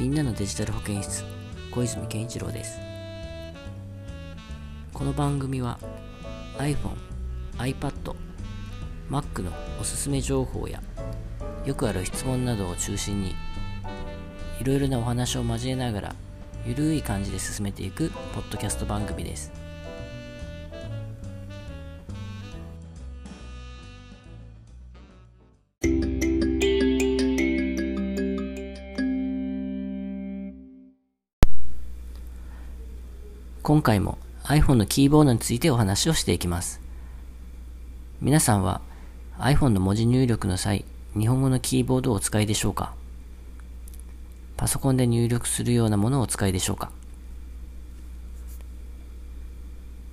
みんなのデジタル保健室小泉健一郎です。この番組は iPhone、iPad、Mac のおすすめ情報やよくある質問などを中心にいろいろなお話を交えながらゆるい感じで進めていくポッドキャスト番組です。今回も iPhone のキーボードについてお話をしていきます。皆さんは iPhone の文字入力の際日本語のキーボードをお使いでしょうか？パソコンで入力するようなものをお使いでしょうか？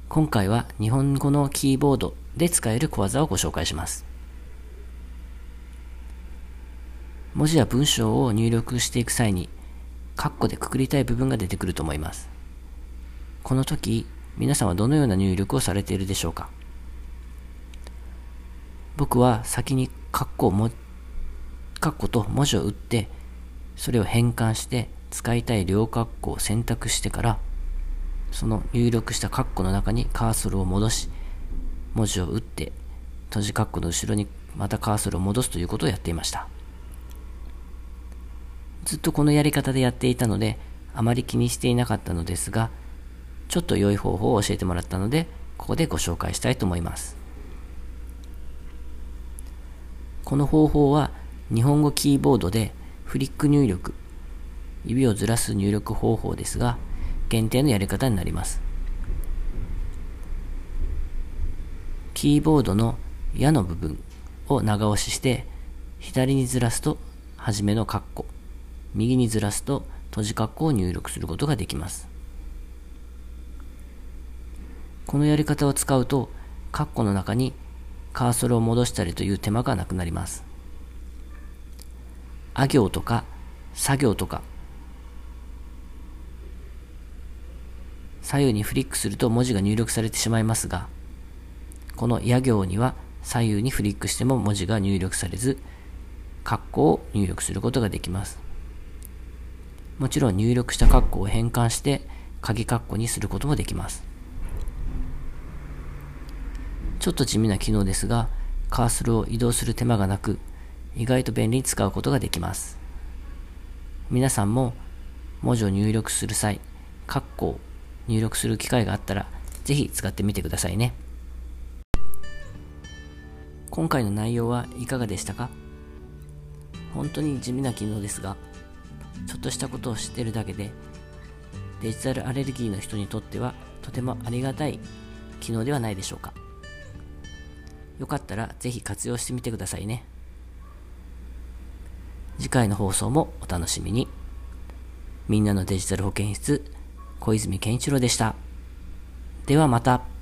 今回は日本語のキーボードで使える小技をご紹介します。文字や文章を入力していく際にカッコでくくりたい部分が出てくると思います。この時皆さんはどのような入力をされているでしょうか？僕は先にカッコをもカッコと文字を打ってそれを変換して使いたい両カッコを選択してからその入力したカッコの中にカーソルを戻し文字を打って閉じカッコの後ろにまたカーソルを戻すということをやっていました。ずっとこのやり方でやっていたのであまり気にしていなかったのですがちょっと良い方法を教えてもらったのでここでご紹介したいと思いますこの方法は日本語キーボードでフリック入力、指をずらす入力方法ですが、限定のやり方になります。キーボードの矢の部分を長押しして、左にずらすと、はじめのカッコ、右にずらすと、閉じカッコを入力することができます。このやり方を使うと、カッコの中にカーソルを戻したりという手間がなくなります。あ行とか作業とか左右にフリックすると文字が入力されてしまいますがこのや行には左右にフリックしても文字が入力されず括弧を入力することができますもちろん入力した括弧を変換して鍵括弧にすることもできますちょっと地味な機能ですがカーソルを移動する手間がなく意外と便利に使うことができます。皆さんも文字を入力する際、括弧を入力する機会があったら、ぜひ使ってみてくださいね。今回の内容はいかがでしたか？本当に地味な機能ですが、ちょっとしたことを知ってるだけで、デジタルアレルギーの人にとってはとてもありがたい機能ではないでしょうか。よかったらぜひ活用してみてくださいね。次回の放送もお楽しみに。みんなのデジタル保健室、小泉健一郎でした。ではまた。